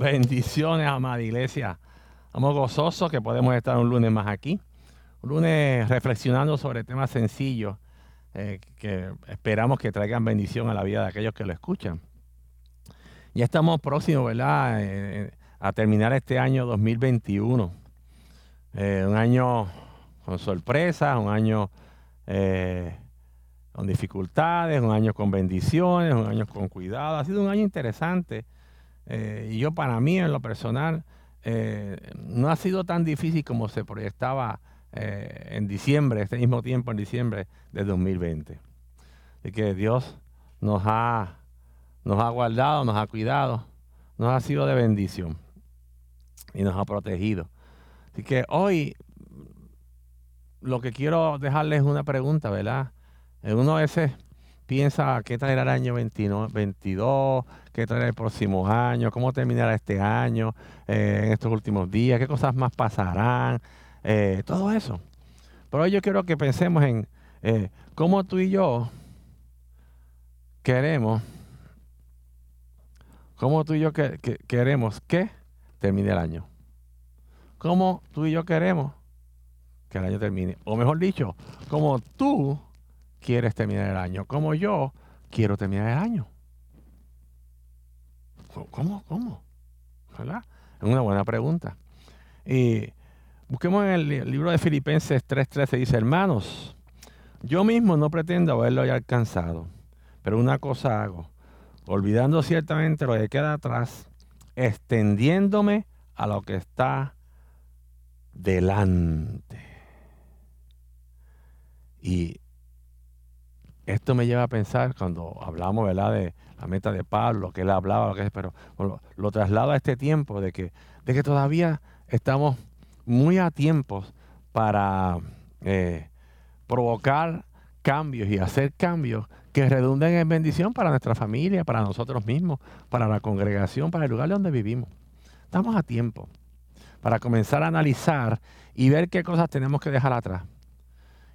Bendiciones, amada iglesia. Estamos gozosos que podemos estar un lunes más aquí. Un lunes reflexionando sobre temas sencillos eh, que esperamos que traigan bendición a la vida de aquellos que lo escuchan. Ya estamos próximos, ¿verdad? Eh, a terminar este año 2021. Eh, un año con sorpresas, un año con dificultades, un año con bendiciones, un año con cuidado. Ha sido un año interesante. Y yo para mí en lo personal no ha sido tan difícil como se proyectaba eh, en diciembre, este mismo tiempo en diciembre de 2020. Así que Dios nos ha, nos ha guardado, nos ha cuidado, nos ha sido de bendición y nos ha protegido. Así que hoy lo que quiero dejarles es una pregunta, ¿verdad? Uno a veces piensa qué traerá el año 22, qué traerá el próximo año, cómo terminará este año, eh, en estos últimos días, qué cosas más pasarán. Eh, todo eso. Pero yo quiero que pensemos en eh, cómo tú y yo queremos, cómo tú y yo que, queremos que termine el año. Cómo tú y yo queremos que el año termine. O mejor dicho, cómo tú quieres terminar el año. Como yo quiero terminar el año. ¿Cómo? ¿Cómo? ¿Verdad? Es una buena pregunta. Y Busquemos en el libro de Filipenses 3:13, dice, hermanos, yo mismo no pretendo haberlo alcanzado, pero una cosa hago, olvidando ciertamente lo que queda atrás, extendiéndome a lo que está delante. Y esto me lleva a pensar cuando hablamos ¿verdad? de la meta de Pablo, lo que él hablaba, lo que es, pero lo traslado a este tiempo de que, de que todavía estamos muy a tiempo para eh, provocar cambios y hacer cambios que redunden en bendición para nuestra familia, para nosotros mismos, para la congregación, para el lugar donde vivimos. Estamos a tiempo para comenzar a analizar y ver qué cosas tenemos que dejar atrás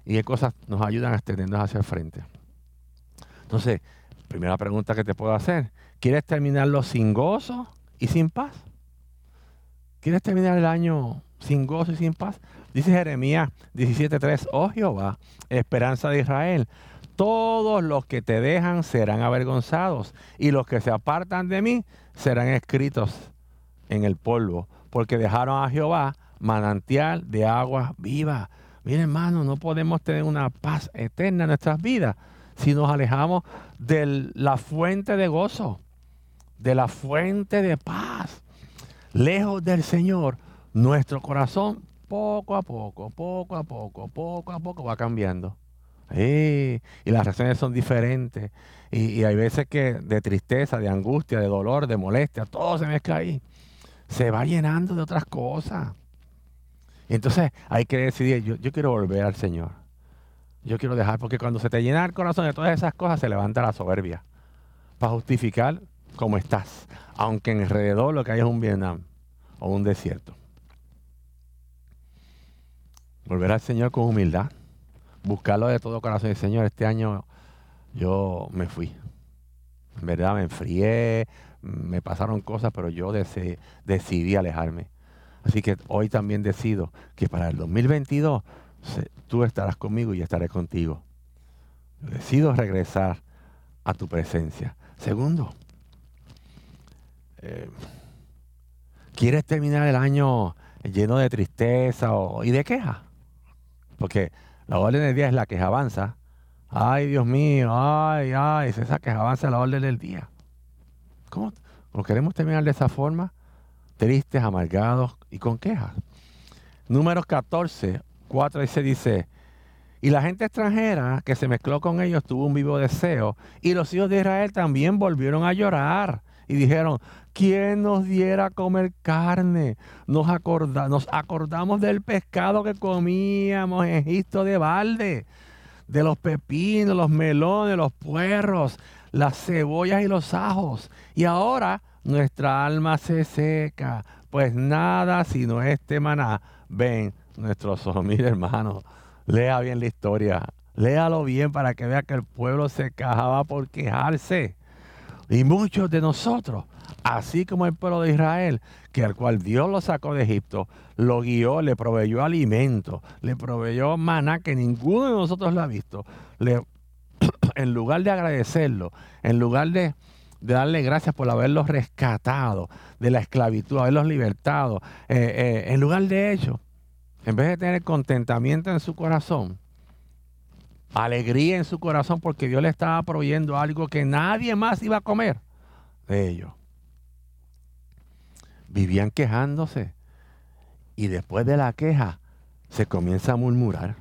y qué cosas nos ayudan a extendernos hacia el frente. Entonces, primera pregunta que te puedo hacer, ¿quieres terminarlo sin gozo y sin paz? ¿Quieres terminar el año sin gozo y sin paz. Dice Jeremías 17:3, oh Jehová, esperanza de Israel, todos los que te dejan serán avergonzados y los que se apartan de mí serán escritos en el polvo, porque dejaron a Jehová manantial de agua viva. Mira hermano, no podemos tener una paz eterna en nuestras vidas si nos alejamos de la fuente de gozo, de la fuente de paz. Lejos del Señor nuestro corazón poco a poco, poco a poco, poco a poco va cambiando. y las reacciones son diferentes. Y, hay veces que de tristeza, de angustia, de dolor, de molestia, todo se mezcla ahí. Se va llenando de otras cosas. Entonces hay que decidir, yo, yo quiero volver al Señor. Yo quiero dejar, porque cuando se te llena el corazón de todas esas cosas, se levanta la soberbia. Para justificar cómo estás. Aunque en alrededor lo que hay es un Vietnam o un desierto. Volver al Señor con humildad. Buscarlo de todo corazón. Y Señor, este año yo me fui. En verdad me enfrié, me pasaron cosas, pero yo decidí alejarme. Así que hoy también decido que para el 2022 tú estarás conmigo y estaré contigo. Decido regresar a tu presencia. Segundo, eh, ¿quieres terminar el año lleno de tristeza y de queja? Porque la orden del día es la que avanza. Ay, Dios mío, ay, ay, es esa que avanza la orden del día. ¿Cómo? ¿Lo queremos terminar de esa forma? Tristes, amargados y con quejas. Números 14, 4 y se dice, y la gente extranjera que se mezcló con ellos tuvo un vivo deseo, y los hijos de Israel también volvieron a llorar y dijeron, ¿quién nos diera comer carne? Nos, nos acordamos del pescado que comíamos en Egipto de balde, de los pepinos, los melones, los puerros, las cebollas y los ajos. Y ahora nuestra alma se seca, pues nada sino este maná. Ven nuestros ojos, mire lea bien la historia, léalo bien para que vea que el pueblo se quejaba por quejarse. Y muchos de nosotros así como el pueblo de Israel, que al cual Dios lo sacó de Egipto, lo guió, le proveyó alimento, le proveyó maná que ninguno de nosotros lo ha visto. en lugar de agradecerlo, en lugar de, darle gracias por haberlos rescatado de la esclavitud, haberlos libertado, eh, eh, en lugar de ello, en vez de tener contentamiento en su corazón, alegría en su corazón porque Dios le estaba proveyendo algo que nadie más iba a comer de ellos. Vivían quejándose y después de la queja se comienza a murmurar.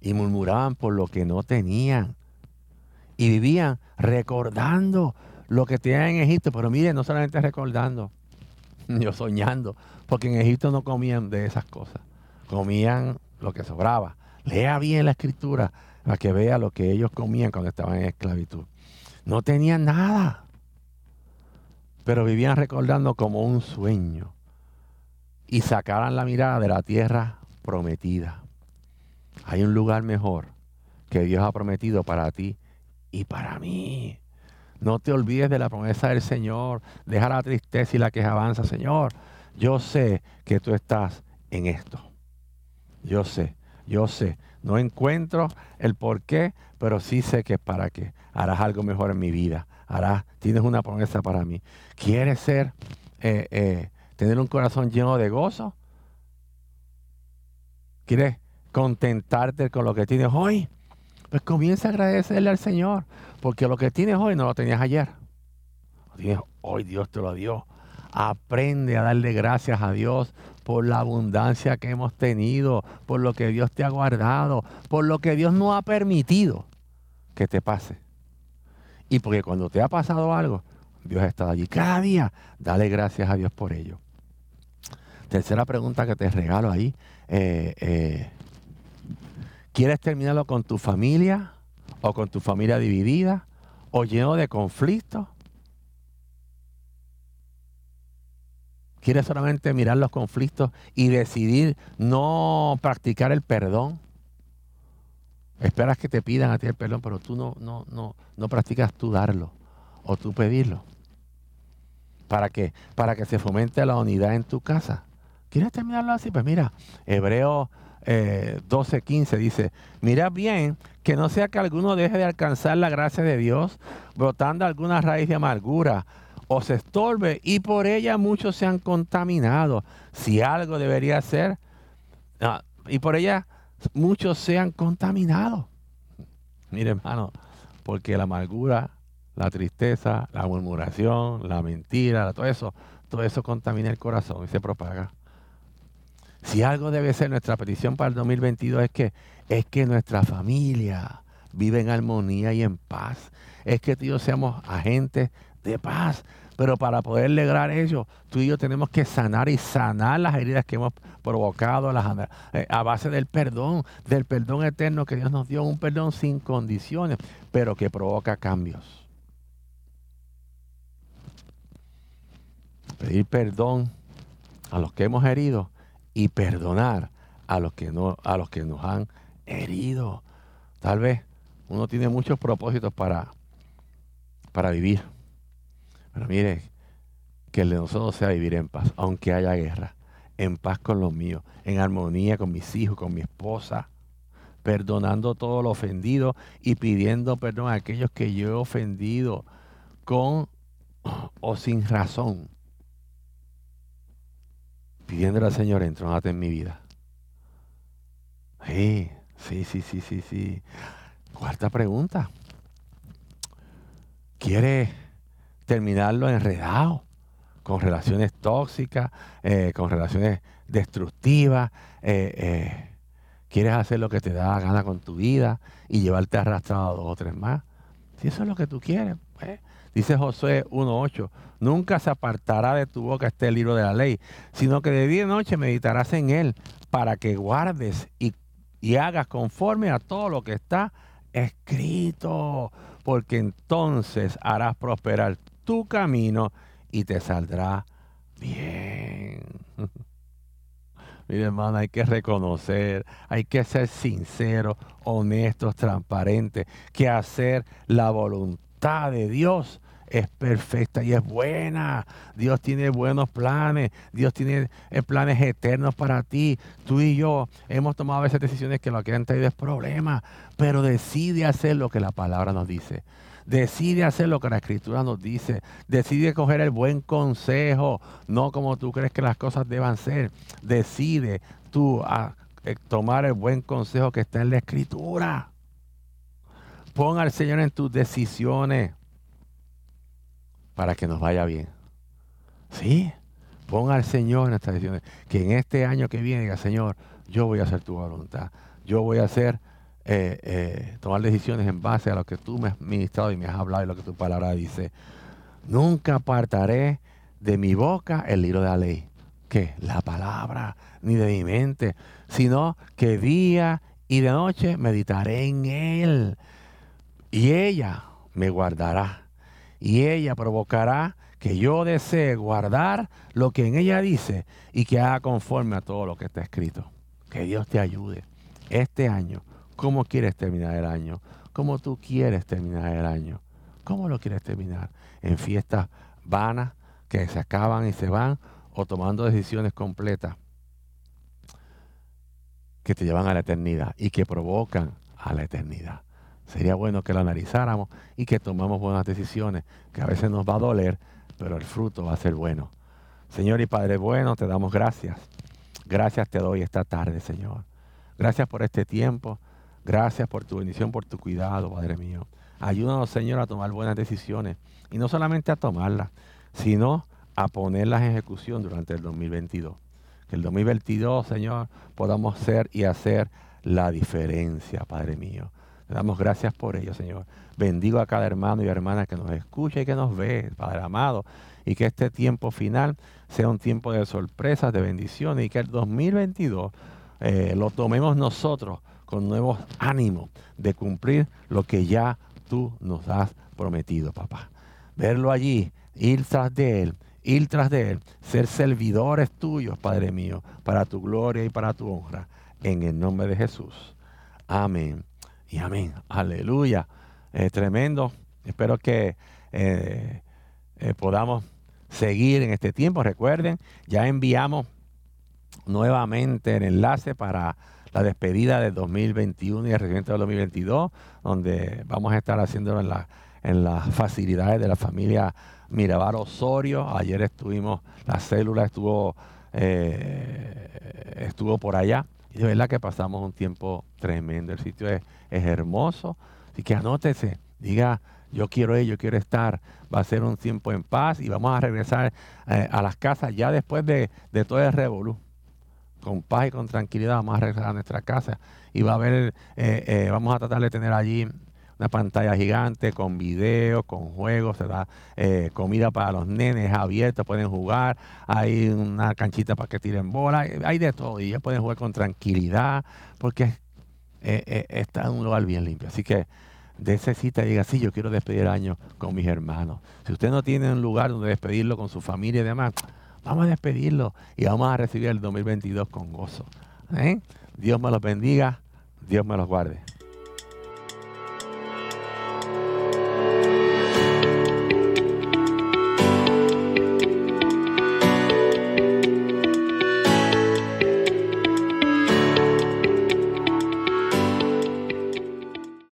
Y murmuraban por lo que no tenían. Y vivían recordando lo que tenían en Egipto. Pero miren, no solamente recordando, yo soñando, porque en Egipto no comían de esas cosas. Comían lo que sobraba. Lea bien la escritura para que vea lo que ellos comían cuando estaban en esclavitud. No tenían nada, pero vivían recordando como un sueño y sacaran la mirada de la tierra prometida. Hay un lugar mejor que Dios ha prometido para ti y para mí. No te olvides de la promesa del Señor. Deja la tristeza y la queja avanza. Señor, yo sé que tú estás en esto. Yo sé, yo sé. No encuentro el por qué, pero sí sé que es para qué. Harás algo mejor en mi vida. Harás, tienes una promesa para mí. ¿Quieres ser, eh, eh, tener un corazón lleno de gozo? ¿Quieres contentarte con lo que tienes hoy? Pues comienza a agradecerle al Señor, porque lo que tienes hoy no lo tenías ayer. Hoy, Dios te lo dio. Aprende a darle gracias a Dios por la abundancia que hemos tenido, por lo que Dios te ha guardado, por lo que Dios no ha permitido que te pase. Y porque cuando te ha pasado algo, Dios ha estado allí. Cada día, dale gracias a Dios por ello. Tercera pregunta que te regalo ahí. Eh, eh, ¿Quieres terminarlo con tu familia o con tu familia dividida o lleno de conflictos? ¿Quieres solamente mirar los conflictos y decidir no practicar el perdón? Esperas que te pidan a ti el perdón, pero tú no, no, no, no practicas tú darlo o tú pedirlo. ¿Para qué? Para que se fomente la unidad en tu casa. ¿Quieres terminarlo así? Pues mira, Hebreo eh, 12:15 dice, mira bien que no sea que alguno deje de alcanzar la gracia de Dios, brotando alguna raíz de amargura, o se estorbe y por ella muchos se han contaminado. Si algo debería ser, ah, y por ella muchos sean contaminados. Mire hermano, porque la amargura, la tristeza, la murmuración, la mentira, todo eso, todo eso contamina el corazón y se propaga. Si algo debe ser nuestra petición para el 2022 es que, es que nuestra familia vive en armonía y en paz. Es que tú y yo seamos agentes de paz. Pero para poder lograr ello, tú y yo tenemos que sanar y sanar las heridas que hemos provocado eh, a base del perdón, del perdón eterno que Dios nos dio, un perdón sin condiciones, pero que provoca cambios. Pedir perdón a los que hemos herido y perdonar a los que no a los que nos han herido. Tal vez uno tiene muchos propósitos para para vivir. Pero mire, que el de nosotros sea vivir en paz, aunque haya guerra, en paz con los míos, en armonía con mis hijos, con mi esposa, perdonando todo lo ofendido y pidiendo perdón a aquellos que yo he ofendido con o sin razón pidiéndole al Señor, entrónate en mi vida. Sí, sí, sí, sí, sí. Cuarta pregunta. ¿Quieres terminarlo enredado? Con relaciones tóxicas, eh, con relaciones destructivas. Eh, eh, ¿Quieres hacer lo que te da gana con tu vida y llevarte arrastrado a dos o tres más? Si eso es lo que tú quieres, Dice Josué 1.8, nunca se apartará de tu boca este libro de la ley, sino que de día y noche meditarás en él para que guardes y, y hagas conforme a todo lo que está escrito, porque entonces harás prosperar tu camino y te saldrá bien. Mi hermano, hay que reconocer, hay que ser sinceros, honestos, transparentes, que hacer la voluntad de Dios es perfecta y es buena. Dios tiene buenos planes. Dios tiene eh, planes eternos para ti. Tú y yo hemos tomado a veces decisiones que lo que han traído es problema, pero decide hacer lo que la palabra nos dice. Decide hacer lo que la escritura nos dice. Decide coger el buen consejo, no como tú crees que las cosas deban ser. Decide tú a, eh, tomar el buen consejo que está en la escritura. Pon al Señor en tus decisiones para que nos vaya bien. ¿Sí? Pon al Señor en nuestras decisiones. Que en este año que viene diga, Señor, yo voy a hacer tu voluntad. Yo voy a hacer, eh, eh, tomar decisiones en base a lo que tú me has ministrado y me has hablado y lo que tu palabra dice. Nunca apartaré de mi boca el libro de la ley. ¿Qué? La palabra, ni de mi mente, sino que día y de noche meditaré en él. Y ella me guardará y ella provocará que yo desee guardar lo que en ella dice y que haga conforme a todo lo que está escrito. Que Dios te ayude. Este año, ¿cómo quieres terminar el año? ¿Cómo tú quieres terminar el año? ¿Cómo lo quieres terminar? ¿En fiestas vanas que se acaban y se van o tomando decisiones completas que te llevan a la eternidad y que provocan a la eternidad? Sería bueno que lo analizáramos y que tomamos buenas decisiones, que a veces nos va a doler, pero el fruto va a ser bueno. Señor y Padre bueno, te damos gracias. Gracias te doy esta tarde, Señor. Gracias por este tiempo. Gracias por tu bendición, por tu cuidado, Padre mío. Ayúdanos, Señor, a tomar buenas decisiones. Y no solamente a tomarlas, sino a ponerlas en ejecución durante el 2022. Que el 2022, Señor, podamos ser y hacer la diferencia, Padre mío. Damos gracias por ello, Señor. Bendigo a cada hermano y hermana que nos escucha y que nos ve, Padre amado. Y que este tiempo final sea un tiempo de sorpresas, de bendiciones. Y que el 2022 eh, lo tomemos nosotros con nuevos ánimos de cumplir lo que ya tú nos has prometido, papá. Verlo allí, ir tras de él, ir tras de él, ser servidores tuyos, Padre mío, para tu gloria y para tu honra. En el nombre de Jesús. Amén y amén. Aleluya. tremendo. Espero que eh, eh, podamos seguir en este tiempo. Recuerden, ya enviamos nuevamente el enlace para la despedida del 2021 y el regimiento del 2022, donde vamos a estar haciéndolo en, la, las facilidades de la familia Mirabar Osorio. Ayer estuvimos, la célula estuvo, eh, estuvo por allá. Y de verdad que pasamos un tiempo tremendo. El sitio es, hermoso. Así que anótese, diga, yo quiero ir, yo quiero estar. Va a ser un tiempo en paz y vamos a regresar eh, a las casas ya después de, todo el revolú. Con paz y con tranquilidad vamos a regresar a nuestra casa y va a haber, eh, eh, vamos a tratar de tener allí una pantalla gigante con video, con juegos, se da eh, comida para los nenes abierta, pueden jugar, hay una canchita para que tiren bola, hay de todo y ya pueden jugar con tranquilidad porque eh, eh, está en un lugar bien limpio. Así que de ese cita diga, sí, yo quiero despedir el año con mis hermanos. Si usted no tiene un lugar donde despedirlo con su familia y demás, vamos a despedirlo y vamos a recibir el 2022 con gozo. Dios me los bendiga, Dios me los guarde.